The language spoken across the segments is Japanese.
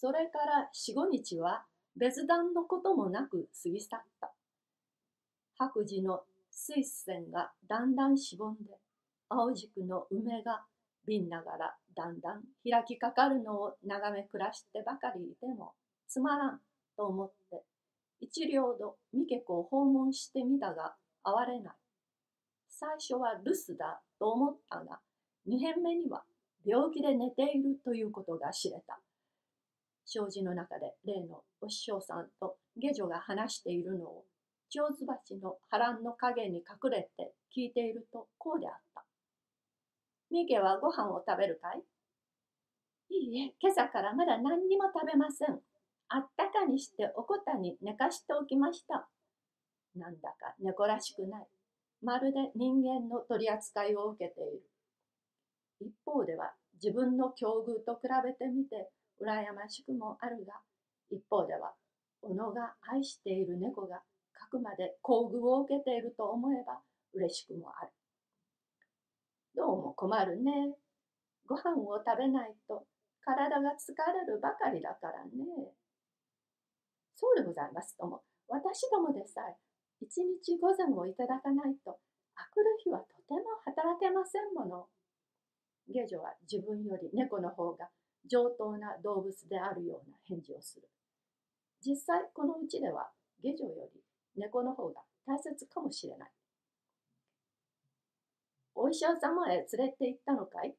それから四五日は別段のこともなく過ぎ去った。白磁の水線がだんだんしぼんで、青軸の梅が瓶ながらだんだん開きかかるのを眺め暮らしてばかりいてもつまらんと思って一両度三毛子を訪問してみたが哀れない。最初は留守だと思ったが二辺目には病気で寝ているということが知れた。障子の中で例のお師匠さんと下女が話しているのを蝶子鉢の波乱の影に隠れて聞いているとこうであった。ミゲはご飯を食べるかい？いいえ、今朝からまだ何にも食べません。あったかにしておこたに寝かしておきました。なんだか猫らしくない。まるで人間の取り扱いを受けている。一方では自分の境遇と比べてみて羨ましくもあるが、一方では、己が愛している猫がかくまで厚遇を受けていると思えば嬉しくもある。どうも困るね。ご飯を食べないと体が疲れるばかりだからね。そうでございますとも。私どもでさえ一日午前をいただかないとあくる日はとても働けませんもの。下女は自分より猫の方が上等な動物であるような返事をする。実際このうちでは下女より猫の方が大切かもしれない。お医者様へ連れて行ったのかい？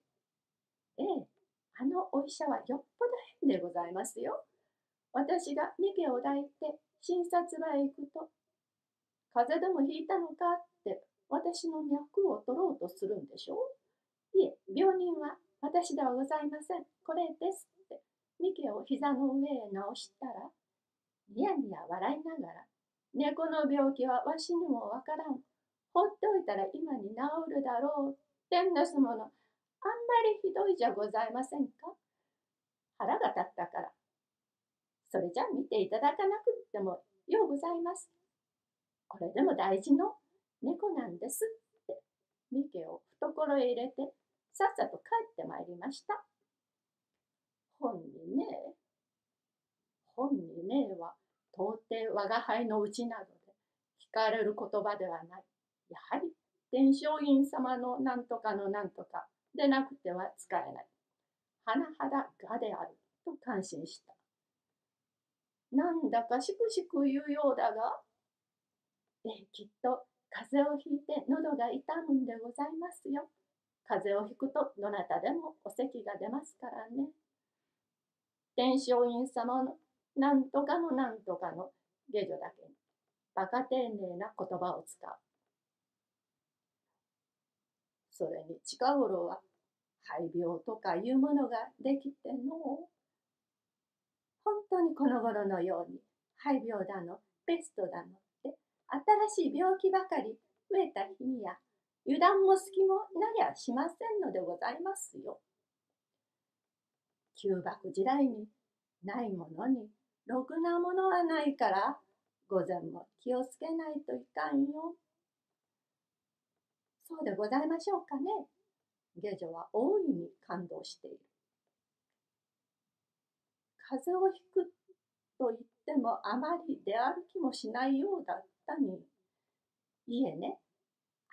ええ、あのお医者はよっぽど変でございますよ。私がミケを抱いて診察場へ行くと、風邪でもひいたのかって私の脈を取ろうとするんでしょ？ういえ、病人は私ではございません。これですって、ミケを膝の上へ直したら、ニヤニヤ笑いながら、猫の病気はわしにもわからん。ほっておいたら今に治るだろう。ってんですもの。あんまりひどいじゃございませんか？腹が立ったから。それじゃ見ていただかなくってもようございます。これでも大事の猫なんですって、ミケを懐へ入れてさっさと帰ってまいりました。本にね、本にねは到底我が輩のうちなどで聞かれる言葉ではない。やはり天正院様のなんとかのなんとかでなくては使えない。甚だがであると感心した。なんだかしくしく言うようだが、えきっと風邪をひいて喉が痛むんでございますよ。風邪をひくとどなたでもお咳が出ますからね。天正院様のなんとかのなんとかの下女だけに、バカ丁寧な言葉を使う。それに近頃は肺病とかいうものができての本当にこの頃のように肺病だのペストだのって新しい病気ばかり増えた日には油断も隙もなりゃしませんのでございますよ。旧幕時代にないものにろくなものはないから午前も気をつけないといかんよ。そうでございましょうかね。下女は大いに感動している。風邪をひくと言ってもあまり出歩きもしないようだったに。いえね、